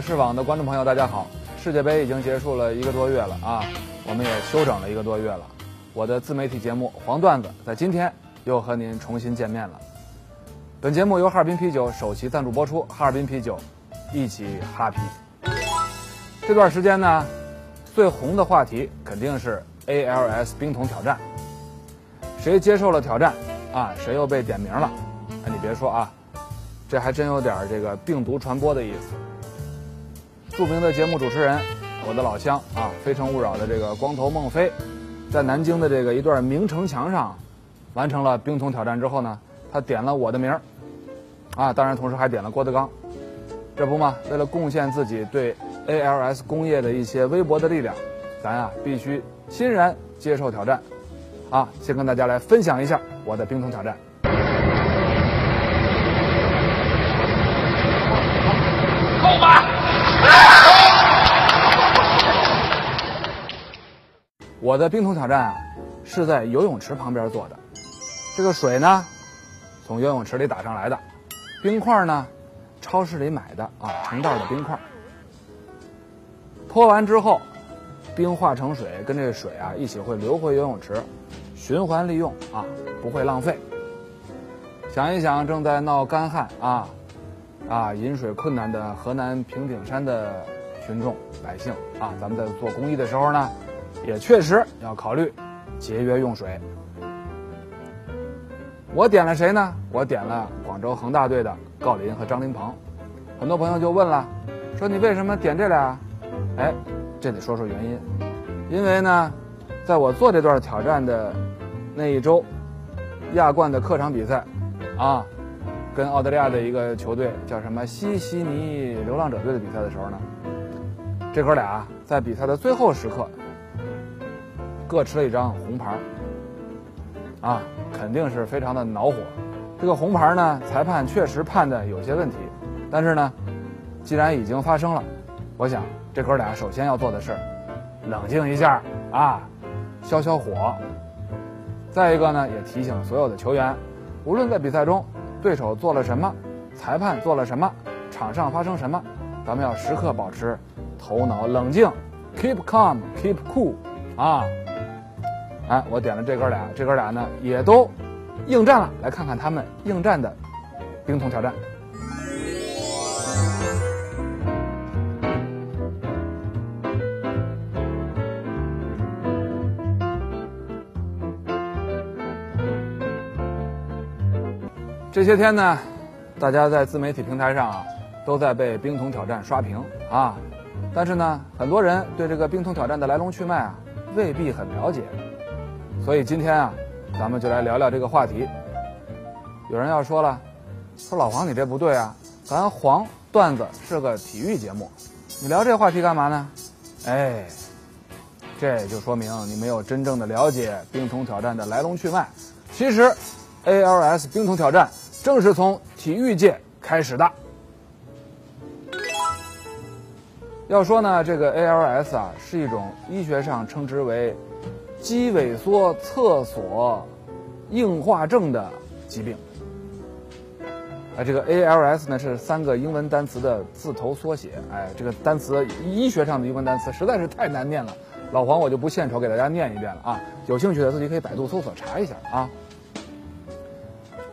视网的观众朋友，大家好！世界杯已经结束了一个多月了啊，我们也休整了一个多月了。我的自媒体节目《黄段子》在今天又和您重新见面了。本节目由哈尔滨啤酒首席赞助播出，哈尔滨啤酒，一起哈啤。这段时间呢，最红的话题肯定是 ALS 冰桶挑战。谁接受了挑战啊？谁又被点名了？哎，你别说啊。这还真有点这个病毒传播的意思。著名的节目主持人，我的老乡啊，《非诚勿扰》的这个光头孟非，在南京的这个一段明城墙上，完成了冰桶挑战之后呢，他点了我的名儿，啊，当然同时还点了郭德纲。这不嘛，为了贡献自己对 ALS 工业的一些微薄的力量，咱啊必须欣然接受挑战。啊，先跟大家来分享一下我的冰桶挑战。我的冰桶挑战啊，是在游泳池旁边做的。这个水呢，从游泳池里打上来的；冰块呢，超市里买的啊，成袋的冰块。泼完之后，冰化成水，跟这个水啊一起会流回游泳池，循环利用啊，不会浪费。想一想，正在闹干旱啊。啊，饮水困难的河南平顶山的群众百姓啊，咱们在做公益的时候呢，也确实要考虑节约用水。我点了谁呢？我点了广州恒大队的郜林和张琳芃。很多朋友就问了，说你为什么点这俩？哎，这得说说原因。因为呢，在我做这段挑战的那一周，亚冠的客场比赛，啊。跟澳大利亚的一个球队叫什么西悉尼流浪者队的比赛的时候呢，这哥俩在比赛的最后时刻各吃了一张红牌啊，肯定是非常的恼火。这个红牌呢，裁判确实判的有些问题，但是呢，既然已经发生了，我想这哥俩首先要做的事儿冷静一下啊，消消火。再一个呢，也提醒所有的球员，无论在比赛中。对手做了什么，裁判做了什么，场上发生什么，咱们要时刻保持头脑冷静，keep calm，keep cool，啊，哎，我点了这哥俩，这哥俩呢也都应战了，来看看他们应战的冰桶挑战。这些天呢，大家在自媒体平台上啊，都在被冰桶挑战刷屏啊。但是呢，很多人对这个冰桶挑战的来龙去脉啊，未必很了解。所以今天啊，咱们就来聊聊这个话题。有人要说了，说老黄你这不对啊，咱黄段子是个体育节目，你聊这话题干嘛呢？哎，这就说明你没有真正的了解冰桶挑战的来龙去脉。其实，ALS 冰桶挑战。正是从体育界开始的。要说呢，这个 ALS 啊，是一种医学上称之为肌萎缩侧索硬化症的疾病。哎，这个 ALS 呢是三个英文单词的字头缩写。哎，这个单词医学上的英文单词实在是太难念了，老黄我就不献丑给大家念一遍了啊。有兴趣的自己可以百度搜索查一下啊。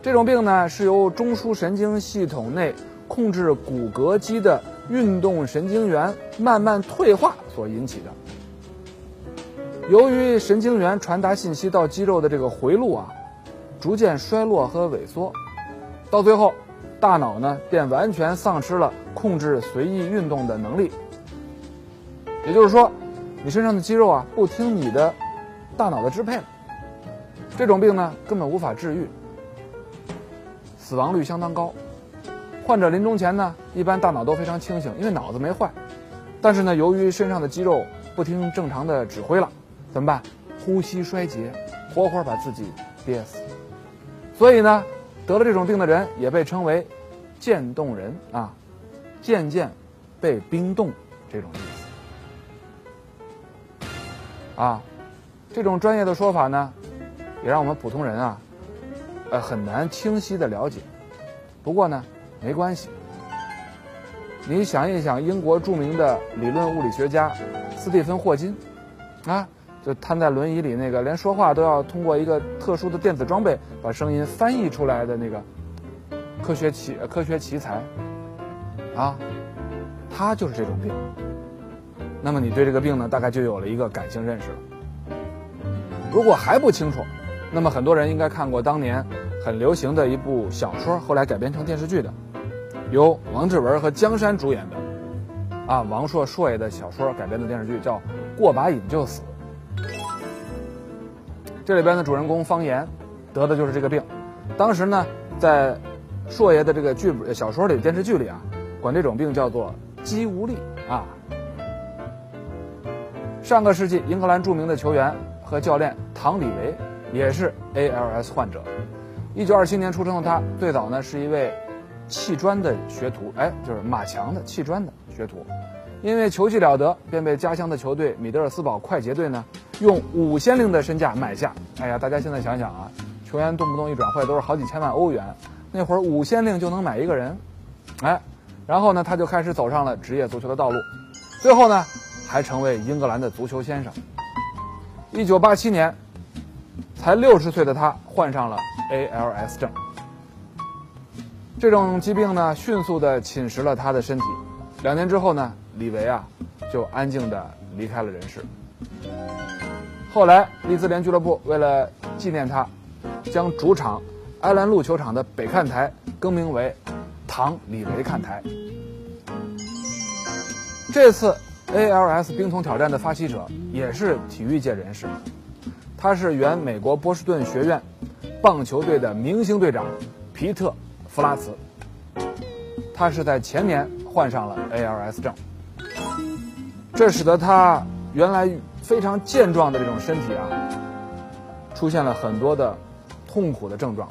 这种病呢，是由中枢神经系统内控制骨骼肌的运动神经元慢慢退化所引起的。由于神经元传达信息到肌肉的这个回路啊，逐渐衰落和萎缩，到最后，大脑呢便完全丧失了控制随意运动的能力。也就是说，你身上的肌肉啊，不听你的大脑的支配了。这种病呢，根本无法治愈。死亡率相当高。患者临终前呢，一般大脑都非常清醒，因为脑子没坏。但是呢，由于身上的肌肉不听正常的指挥了，怎么办？呼吸衰竭，活活把自己憋死。所以呢，得了这种病的人也被称为“渐冻人”啊，渐渐被冰冻这种意思。啊，这种专业的说法呢，也让我们普通人啊，呃，很难清晰的了解。不过呢，没关系。你想一想，英国著名的理论物理学家斯蒂芬·霍金，啊，就瘫在轮椅里那个，连说话都要通过一个特殊的电子装备把声音翻译出来的那个科学奇科学奇才，啊，他就是这种病。那么你对这个病呢，大概就有了一个感性认识了。如果还不清楚，那么很多人应该看过当年很流行的一部小说，后来改编成电视剧的。由王志文和江山主演的，啊，王朔朔爷的小说改编的电视剧叫《过把瘾就死》。这里边的主人公方言得的就是这个病。当时呢，在硕爷的这个剧本小说里、电视剧里啊，管这种病叫做肌无力啊。上个世纪，英格兰著名的球员和教练唐·李维也是 ALS 患者。一九二七年出生的他，最早呢是一位。砌砖的学徒，哎，就是马强的砌砖的学徒，因为球技了得，便被家乡的球队米德尔斯堡快捷队呢用五先令的身价买下。哎呀，大家现在想想啊，球员动不动一转会都是好几千万欧元，那会儿五先令就能买一个人，哎，然后呢，他就开始走上了职业足球的道路，最后呢，还成为英格兰的足球先生。一九八七年，才六十岁的他患上了 ALS 症。这种疾病呢，迅速地侵蚀了他的身体。两年之后呢，李维啊，就安静地离开了人世。后来，利兹联俱乐部为了纪念他，将主场埃兰路球场的北看台更名为“唐李维看台”。这次 ALS 冰桶挑战的发起者也是体育界人士，他是原美国波士顿学院棒球队的明星队长皮特。弗拉茨，他是在前年患上了 ALS 症，这使得他原来非常健壮的这种身体啊，出现了很多的痛苦的症状，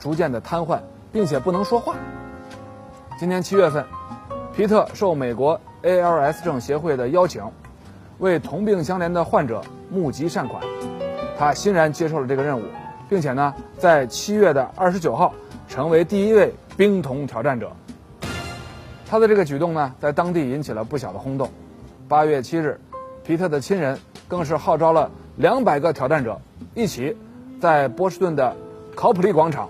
逐渐的瘫痪，并且不能说话。今年七月份，皮特受美国 ALS 症协会的邀请，为同病相怜的患者募集善款，他欣然接受了这个任务，并且呢，在七月的二十九号。成为第一位冰桶挑战者，他的这个举动呢，在当地引起了不小的轰动。八月七日，皮特的亲人更是号召了两百个挑战者，一起在波士顿的考普利广场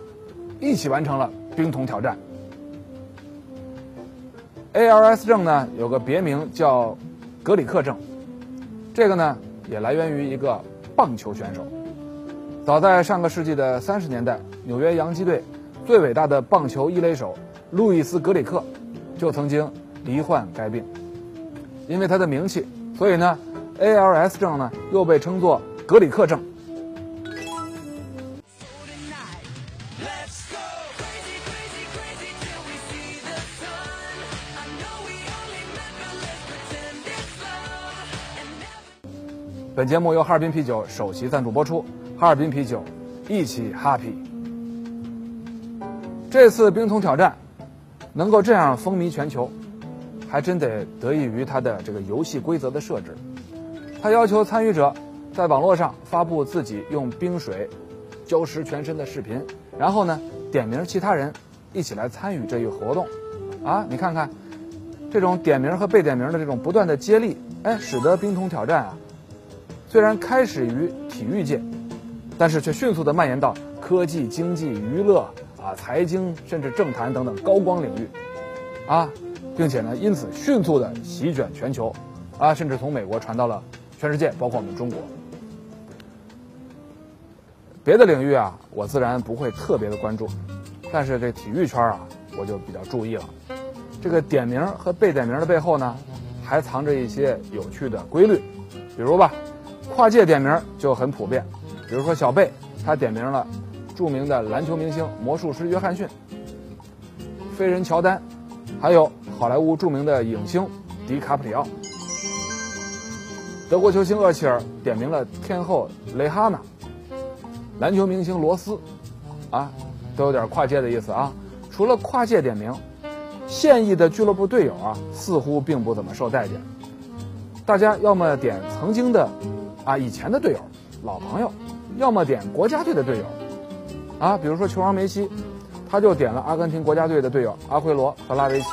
一起完成了冰桶挑战。ALS 症呢，有个别名叫格里克症，这个呢，也来源于一个棒球选手。早在上个世纪的三十年代，纽约洋基队。最伟大的棒球一垒手路易斯·格里克就曾经罹患该病，因为他的名气，所以呢，ALS 症呢又被称作格里克症。本节目由哈尔滨啤酒首席赞助播出，哈尔滨啤酒，一起 happy。这次冰桶挑战能够这样风靡全球，还真得得益于它的这个游戏规则的设置。他要求参与者在网络上发布自己用冰水浇湿全身的视频，然后呢点名其他人一起来参与这一活动。啊，你看看这种点名和被点名的这种不断的接力，哎，使得冰桶挑战啊虽然开始于体育界，但是却迅速的蔓延到科技、经济、娱乐。啊，财经甚至政坛等等高光领域，啊，并且呢，因此迅速的席卷全球，啊，甚至从美国传到了全世界，包括我们中国。别的领域啊，我自然不会特别的关注，但是这体育圈啊，我就比较注意了。这个点名和被点名的背后呢，还藏着一些有趣的规律，比如吧，跨界点名就很普遍，比如说小贝他点名了著名的篮球明星魔术师约翰逊、飞人乔丹，还有好莱坞著名的影星迪卡普里奥。德国球星厄齐尔点名了天后蕾哈娜，篮球明星罗斯，啊，都有点跨界的意思啊。除了跨界点名，现役的俱乐部队友啊，似乎并不怎么受待见。大家要么点曾经的，啊以前的队友、老朋友，要么点国家队的队友，啊，比如说球王梅西，他就点了阿根廷国家队的队友阿奎罗和拉维奇。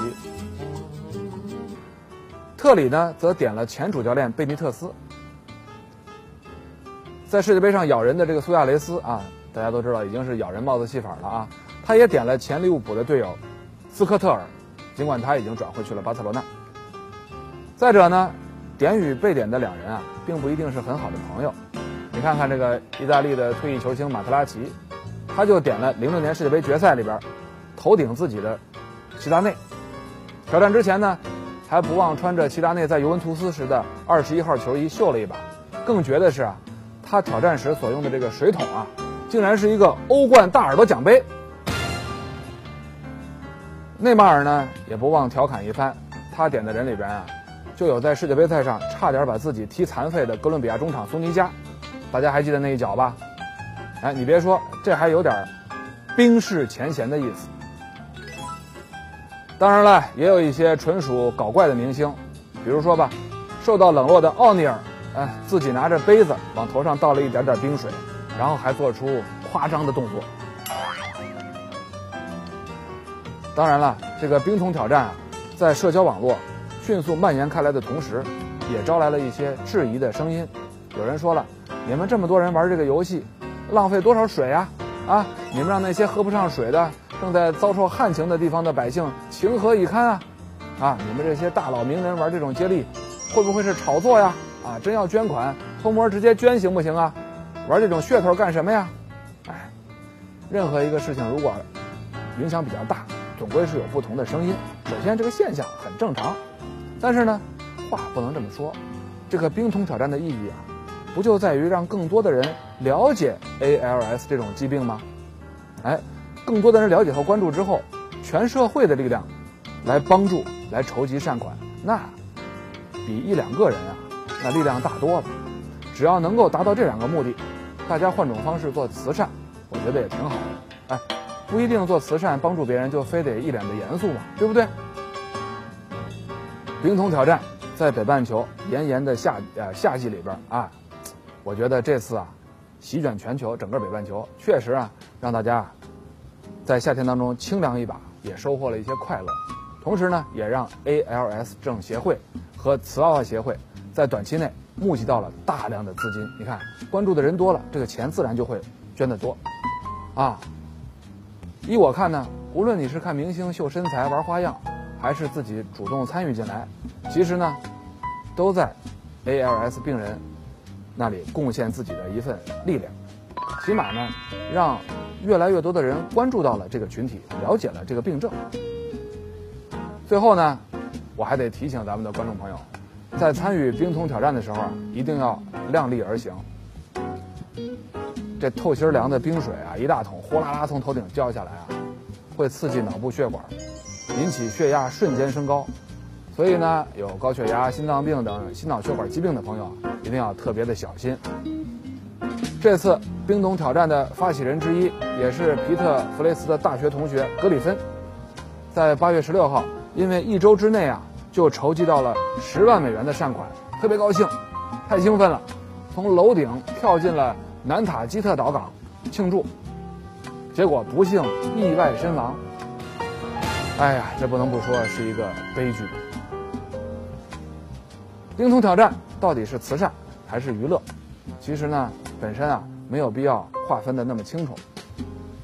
特里呢，则点了前主教练贝尼特斯。在世界杯上咬人的这个苏亚雷斯啊，大家都知道已经是咬人帽子戏法了啊，他也点了前利物浦的队友斯科特尔，尽管他已经转回去了巴塞罗那。再者呢，点与被点的两人啊，并不一定是很好的朋友。你看看这个意大利的退役球星马特拉齐，他就点了零六年世界杯决赛里边头顶自己的齐达内。挑战之前呢。还不忘穿着齐达内在尤文图斯时的二十一号球衣秀了一把，更绝的是啊，他挑战时所用的这个水桶啊，竟然是一个欧冠大耳朵奖杯。内马尔呢也不忘调侃一番，他点的人里边啊，就有在世界杯赛上差点把自己踢残废的哥伦比亚中场苏尼加，大家还记得那一脚吧？哎，你别说，这还有点冰释前嫌的意思。当然了，也有一些纯属搞怪的明星，比如说吧，受到冷落的奥尼尔，哎，自己拿着杯子往头上倒了一点点冰水，然后还做出夸张的动作。当然了，这个冰桶挑战啊，在社交网络迅速蔓延开来的同时，也招来了一些质疑的声音。有人说了，你们这么多人玩这个游戏，浪费多少水呀？啊，你们让那些喝不上水的。正在遭受旱情的地方的百姓情何以堪啊！啊，你们这些大佬名人玩这种接力，会不会是炒作呀？啊，真要捐款，偷摸直接捐行不行啊？玩这种噱头干什么呀？哎，任何一个事情如果影响比较大，总归是有不同的声音。首先，这个现象很正常，但是呢，话不能这么说。这个冰桶挑战的意义啊，不就在于让更多的人了解 ALS 这种疾病吗？哎。更多的人了解和关注之后，全社会的力量来帮助、来筹集善款，那比一两个人啊，那力量大多了。只要能够达到这两个目的，大家换种方式做慈善，我觉得也挺好的。哎，不一定做慈善帮助别人就非得一脸的严肃嘛，对不对？冰桶挑战在北半球炎炎的夏呃夏季里边啊，我觉得这次啊，席卷全球整个北半球，确实啊让大家。在夏天当中清凉一把，也收获了一些快乐，同时呢，也让 ALS 症协会和瓷娃娃协会在短期内募集到了大量的资金。你看，关注的人多了，这个钱自然就会捐得多，啊。依我看呢，无论你是看明星秀身材玩花样，还是自己主动参与进来，其实呢，都在 ALS 病人那里贡献自己的一份力量，起码呢，让。越来越多的人关注到了这个群体，了解了这个病症。最后呢，我还得提醒咱们的观众朋友，在参与冰桶挑战的时候啊，一定要量力而行。这透心凉的冰水啊，一大桶呼啦啦从头顶浇下来啊，会刺激脑部血管，引起血压瞬间升高。所以呢，有高血压、心脏病等心脑血管疾病的朋友啊，一定要特别的小心。这次冰桶挑战的发起人之一，也是皮特弗雷斯的大学同学格里芬，在八月十六号，因为一周之内啊就筹集到了十万美元的善款，特别高兴，太兴奋了，从楼顶跳进了南塔基特岛港庆祝，结果不幸意外身亡。哎呀，这不能不说是一个悲剧。冰桶挑战到底是慈善还是娱乐？其实呢？本身啊，没有必要划分的那么清楚。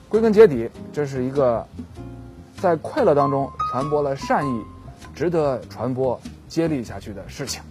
归根结底，这是一个在快乐当中传播了善意、值得传播、接力下去的事情。